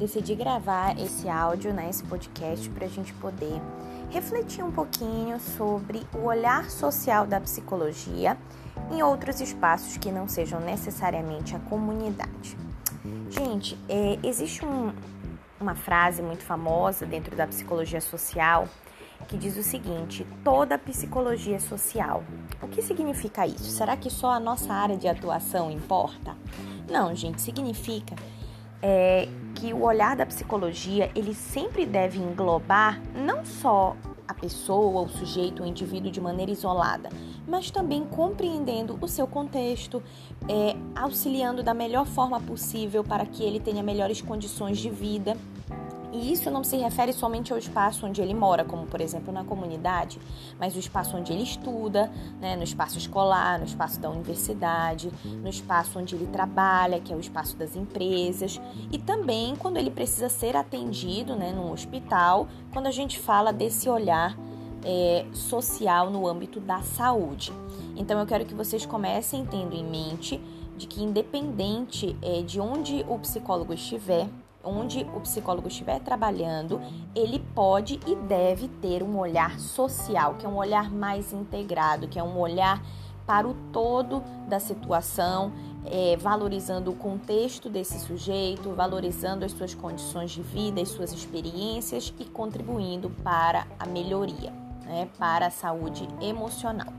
decidi gravar esse áudio, né, esse podcast, para a gente poder refletir um pouquinho sobre o olhar social da psicologia em outros espaços que não sejam necessariamente a comunidade. Gente, é, existe um, uma frase muito famosa dentro da psicologia social que diz o seguinte: toda psicologia é social. O que significa isso? Será que só a nossa área de atuação importa? Não, gente, significa é, que o olhar da psicologia ele sempre deve englobar não só a pessoa, o sujeito, o indivíduo de maneira isolada, mas também compreendendo o seu contexto, é, auxiliando da melhor forma possível para que ele tenha melhores condições de vida e isso não se refere somente ao espaço onde ele mora, como por exemplo na comunidade, mas o espaço onde ele estuda, né, no espaço escolar, no espaço da universidade, no espaço onde ele trabalha, que é o espaço das empresas, e também quando ele precisa ser atendido né, num hospital, quando a gente fala desse olhar é, social no âmbito da saúde. Então eu quero que vocês comecem tendo em mente de que independente é, de onde o psicólogo estiver, onde o psicólogo estiver trabalhando, ele pode e deve ter um olhar social, que é um olhar mais integrado, que é um olhar para o todo da situação, é, valorizando o contexto desse sujeito, valorizando as suas condições de vida, as suas experiências e contribuindo para a melhoria, né, para a saúde emocional.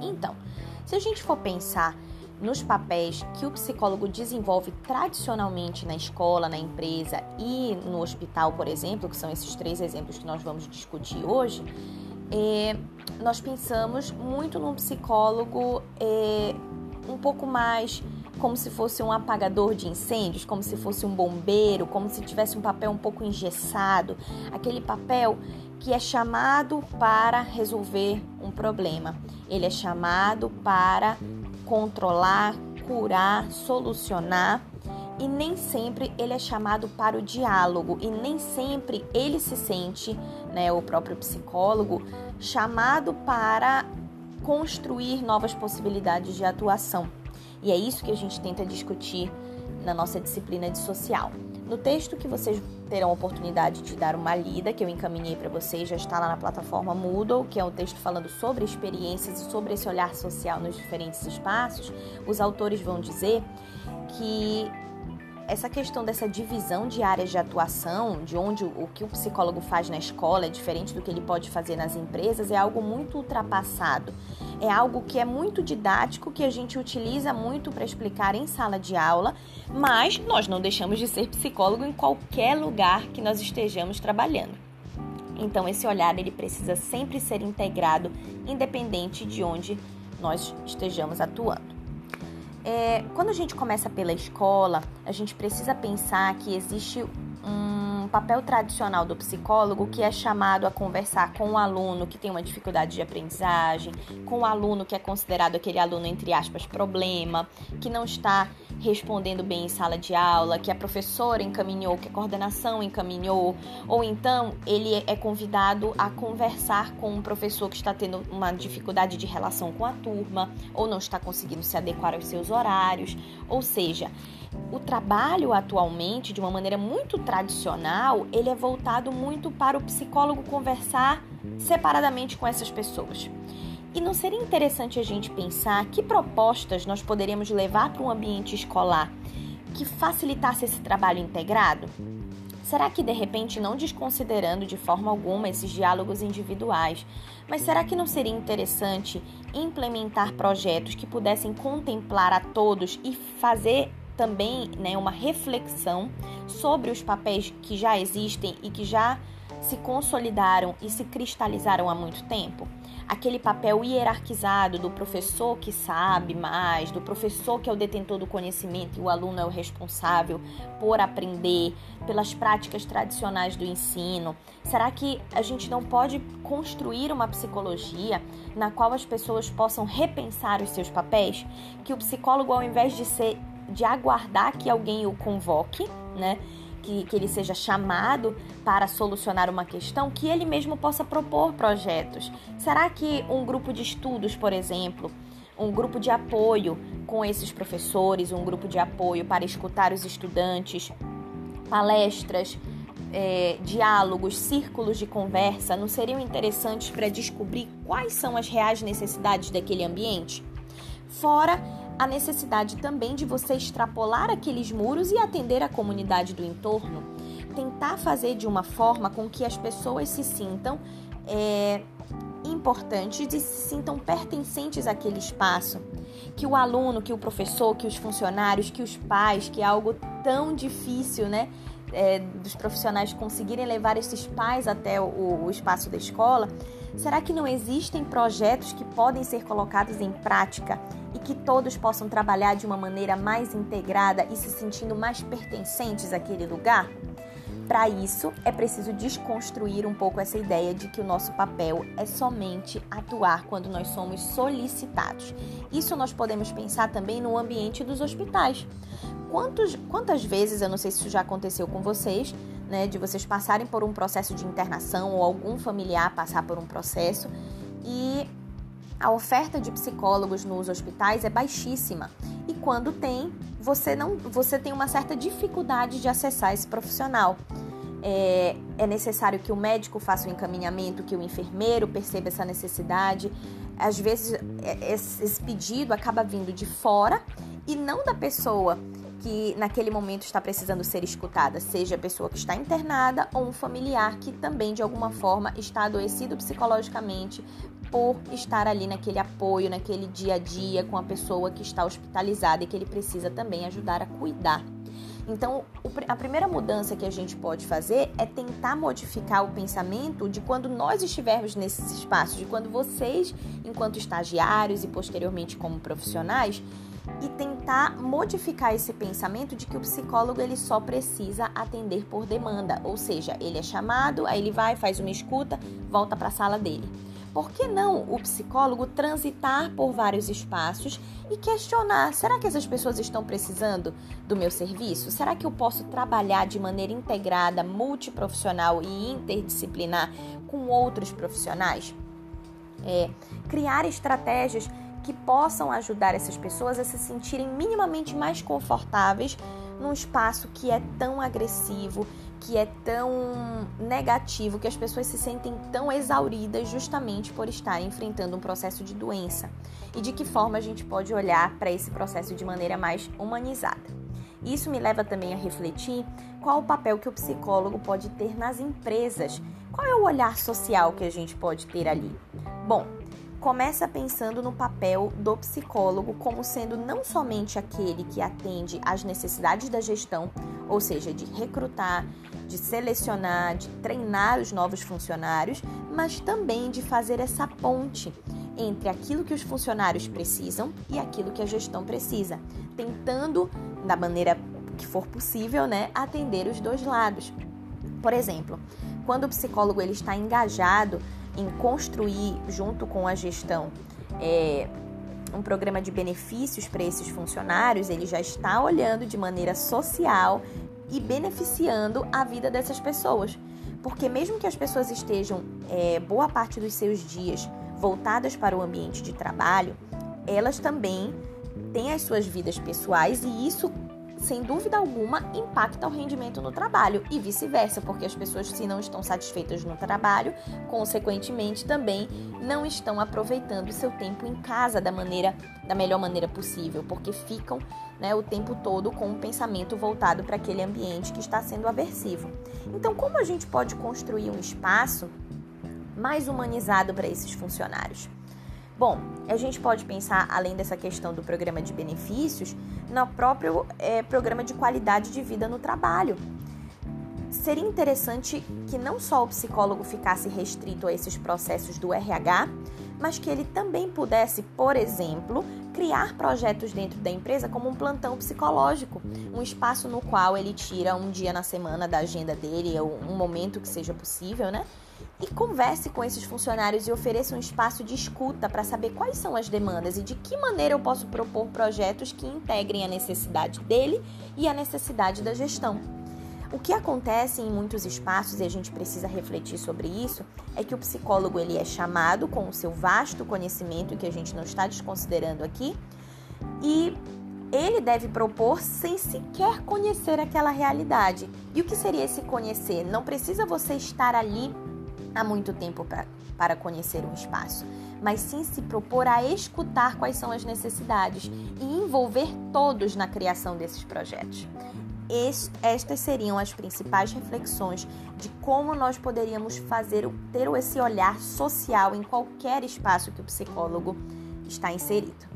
Então, se a gente for pensar nos papéis que o psicólogo desenvolve tradicionalmente na escola, na empresa e no hospital, por exemplo, que são esses três exemplos que nós vamos discutir hoje, é, nós pensamos muito num psicólogo é, um pouco mais como se fosse um apagador de incêndios, como se fosse um bombeiro, como se tivesse um papel um pouco engessado, aquele papel que é chamado para resolver um problema. Ele é chamado para controlar, curar, solucionar e nem sempre ele é chamado para o diálogo e nem sempre ele se sente, né, o próprio psicólogo, chamado para construir novas possibilidades de atuação. E é isso que a gente tenta discutir na nossa disciplina de social. No texto que vocês terão a oportunidade de dar uma lida, que eu encaminhei para vocês, já está lá na plataforma Moodle, que é um texto falando sobre experiências e sobre esse olhar social nos diferentes espaços. Os autores vão dizer que essa questão dessa divisão de áreas de atuação, de onde o que o psicólogo faz na escola é diferente do que ele pode fazer nas empresas, é algo muito ultrapassado. É algo que é muito didático, que a gente utiliza muito para explicar em sala de aula, mas nós não deixamos de ser psicólogo em qualquer lugar que nós estejamos trabalhando. Então esse olhar ele precisa sempre ser integrado, independente de onde nós estejamos atuando. É, quando a gente começa pela escola, a gente precisa pensar que existe um papel tradicional do psicólogo que é chamado a conversar com o aluno que tem uma dificuldade de aprendizagem, com o aluno que é considerado aquele aluno, entre aspas, problema, que não está respondendo bem em sala de aula, que a professora encaminhou, que a coordenação encaminhou, ou então ele é convidado a conversar com um professor que está tendo uma dificuldade de relação com a turma, ou não está conseguindo se adequar aos seus horários, ou seja, o trabalho atualmente, de uma maneira muito tradicional, ele é voltado muito para o psicólogo conversar separadamente com essas pessoas. E não seria interessante a gente pensar que propostas nós poderíamos levar para um ambiente escolar que facilitasse esse trabalho integrado? Será que de repente, não desconsiderando de forma alguma esses diálogos individuais, mas será que não seria interessante implementar projetos que pudessem contemplar a todos e fazer também né, uma reflexão sobre os papéis que já existem e que já se consolidaram e se cristalizaram há muito tempo? Aquele papel hierarquizado do professor que sabe mais, do professor que é o detentor do conhecimento e o aluno é o responsável por aprender, pelas práticas tradicionais do ensino. Será que a gente não pode construir uma psicologia na qual as pessoas possam repensar os seus papéis? Que o psicólogo, ao invés de ser de aguardar que alguém o convoque, né? Que, que ele seja chamado para solucionar uma questão, que ele mesmo possa propor projetos. Será que um grupo de estudos, por exemplo, um grupo de apoio com esses professores, um grupo de apoio para escutar os estudantes, palestras, é, diálogos, círculos de conversa não seriam interessantes para descobrir quais são as reais necessidades daquele ambiente? Fora a necessidade também de você extrapolar aqueles muros e atender a comunidade do entorno. Tentar fazer de uma forma com que as pessoas se sintam é, importantes e se sintam pertencentes àquele espaço. Que o aluno, que o professor, que os funcionários, que os pais, que é algo tão difícil, né? É, dos profissionais conseguirem levar esses pais até o, o espaço da escola, será que não existem projetos que podem ser colocados em prática e que todos possam trabalhar de uma maneira mais integrada e se sentindo mais pertencentes àquele lugar? Para isso, é preciso desconstruir um pouco essa ideia de que o nosso papel é somente atuar quando nós somos solicitados. Isso nós podemos pensar também no ambiente dos hospitais. Quantos, quantas vezes, eu não sei se isso já aconteceu com vocês, né, de vocês passarem por um processo de internação ou algum familiar passar por um processo e a oferta de psicólogos nos hospitais é baixíssima e quando tem, você não, você tem uma certa dificuldade de acessar esse profissional. É, é necessário que o médico faça o encaminhamento, que o enfermeiro perceba essa necessidade. Às vezes, é, esse pedido acaba vindo de fora e não da pessoa que naquele momento está precisando ser escutada, seja a pessoa que está internada ou um familiar que também de alguma forma está adoecido psicologicamente por estar ali naquele apoio, naquele dia a dia com a pessoa que está hospitalizada e que ele precisa também ajudar a cuidar. Então, a primeira mudança que a gente pode fazer é tentar modificar o pensamento de quando nós estivermos nesses espaços, de quando vocês, enquanto estagiários e posteriormente como profissionais, e tentar modificar esse pensamento de que o psicólogo ele só precisa atender por demanda, ou seja, ele é chamado, aí ele vai, faz uma escuta, volta para a sala dele. Por que não o psicólogo transitar por vários espaços e questionar: será que essas pessoas estão precisando do meu serviço? Será que eu posso trabalhar de maneira integrada, multiprofissional e interdisciplinar com outros profissionais? É, criar estratégias que possam ajudar essas pessoas a se sentirem minimamente mais confortáveis num espaço que é tão agressivo, que é tão negativo, que as pessoas se sentem tão exauridas justamente por estarem enfrentando um processo de doença. E de que forma a gente pode olhar para esse processo de maneira mais humanizada. Isso me leva também a refletir qual o papel que o psicólogo pode ter nas empresas. Qual é o olhar social que a gente pode ter ali? Bom, começa pensando no papel do psicólogo como sendo não somente aquele que atende às necessidades da gestão, ou seja, de recrutar, de selecionar, de treinar os novos funcionários, mas também de fazer essa ponte entre aquilo que os funcionários precisam e aquilo que a gestão precisa, tentando, da maneira que for possível, né, atender os dois lados. Por exemplo, quando o psicólogo ele está engajado em construir, junto com a gestão, é, um programa de benefícios para esses funcionários, ele já está olhando de maneira social e beneficiando a vida dessas pessoas. Porque, mesmo que as pessoas estejam é, boa parte dos seus dias voltadas para o ambiente de trabalho, elas também têm as suas vidas pessoais e isso sem dúvida alguma, impacta o rendimento no trabalho e vice-versa, porque as pessoas, se não estão satisfeitas no trabalho, consequentemente também não estão aproveitando o seu tempo em casa da maneira da melhor maneira possível, porque ficam né, o tempo todo com um pensamento voltado para aquele ambiente que está sendo aversivo. Então, como a gente pode construir um espaço mais humanizado para esses funcionários? Bom, a gente pode pensar, além dessa questão do programa de benefícios, no próprio é, programa de qualidade de vida no trabalho. Seria interessante que não só o psicólogo ficasse restrito a esses processos do RH, mas que ele também pudesse, por exemplo, criar projetos dentro da empresa como um plantão psicológico, um espaço no qual ele tira um dia na semana da agenda dele, ou um momento que seja possível, né? E converse com esses funcionários e ofereça um espaço de escuta para saber quais são as demandas e de que maneira eu posso propor projetos que integrem a necessidade dele e a necessidade da gestão. O que acontece em muitos espaços e a gente precisa refletir sobre isso é que o psicólogo ele é chamado com o seu vasto conhecimento que a gente não está desconsiderando aqui e ele deve propor sem sequer conhecer aquela realidade. E o que seria esse conhecer? Não precisa você estar ali há muito tempo pra, para conhecer um espaço, mas sim se propor a escutar quais são as necessidades e envolver todos na criação desses projetos. Estas seriam as principais reflexões de como nós poderíamos fazer ter esse olhar social em qualquer espaço que o psicólogo está inserido.